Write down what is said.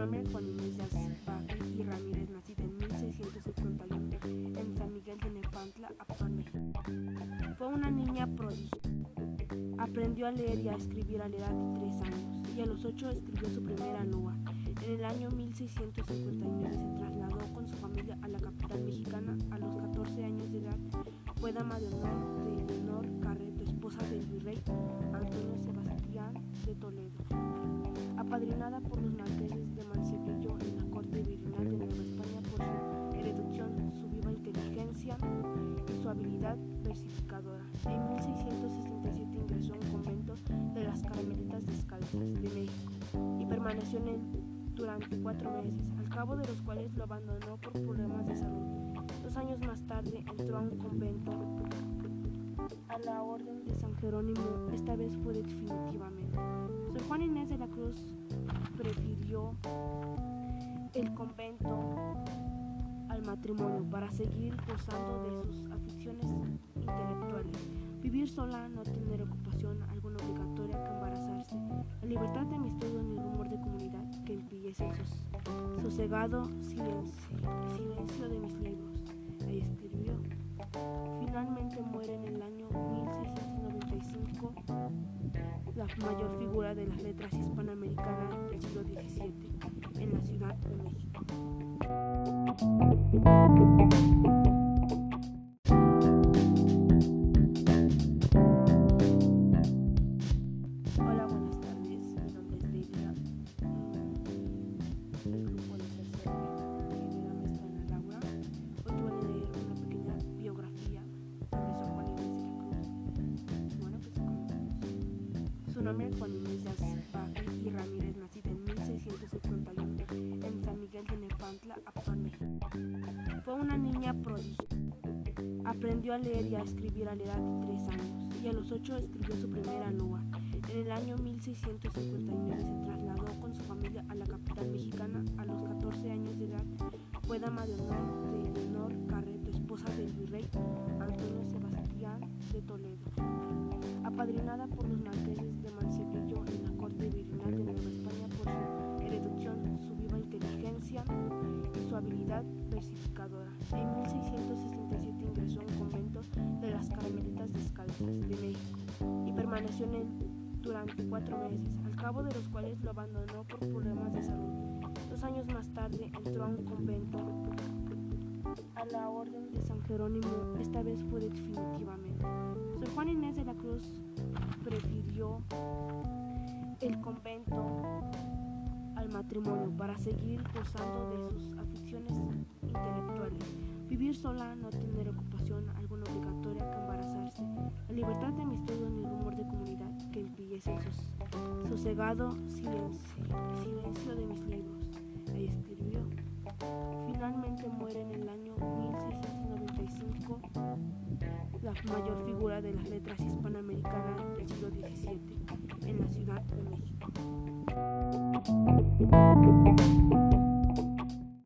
nombre es Juan Azpaque y Ramírez, nacido en 1651 en San Miguel de Nepantla, actual México. Fue una niña prodigio. Aprendió a leer y a escribir a la edad de 3 años y a los 8 escribió su primera lua. En el año 1659 se trasladó con su familia a la capital mexicana. A los 14 años de edad fue dama de honor de Leonor Carreto, esposa del virrey Antonio Sebastián de Toledo, apadrinada por habilidad versificadora. En 1667 ingresó a un convento de las Carmelitas Descalzas de México y permaneció en él durante cuatro meses, al cabo de los cuales lo abandonó por problemas de salud. Dos años más tarde entró a un convento a la Orden de San Jerónimo, esta vez fue definitivamente. Sor Juan Inés de la Cruz prefirió el convento al matrimonio para seguir gozando de sus aficiones intelectuales. Vivir sola, no tener ocupación alguna obligatoria que embarazarse, la libertad de mi estudio ni rumor de comunidad que impidiese el sosegado silencio, silencio de mis libros. Ahí escribió. Finalmente muere en el año 1695 la mayor figura de las letras hispanoamericanas Hola, buenas tardes. Mi nombre es Delia. El grupo de tercero de la maestra Ana Laura. Hoy voy a leer una pequeña biografía sobre Sor Juan Inés de la Cruz. Bueno, pues comenzamos. Su nombre es Juan Inés Azpaque y Ramírez, nacida una niña prodigio. Aprendió a leer y a escribir a la edad de 3 años y a los 8 escribió su primera lua. En el año 1659 se trasladó con su familia a la capital mexicana. A los 14 años de edad fue dama de honor de Leonor Carreto, esposa del virrey Antonio Sebastián de Toledo, apadrinada por los marqueses de Mancebrillo en la corte virreinal de Nueva España por su erudición, su viva inteligencia su habilidad versificadora. En 1667 ingresó a un convento de las Carmelitas Descalzas de México y permaneció en él durante cuatro meses, al cabo de los cuales lo abandonó por problemas de salud. Dos años más tarde entró a un convento a la Orden de San Jerónimo, esta vez fue definitivamente. Sor Juan Inés de la Cruz prefirió el convento matrimonio para seguir gozando de sus aficiones intelectuales. Vivir sola, no tener ocupación alguna obligatoria que embarazarse, la libertad de mi estudio ni rumor de comunidad que impidiese el sos- sosegado silencio, silencio de mis libros. Ahí escribió. Finalmente muere en el año 1695 la mayor figura de las letras hispanoamericanas del siglo XVII en la Ciudad de México. Música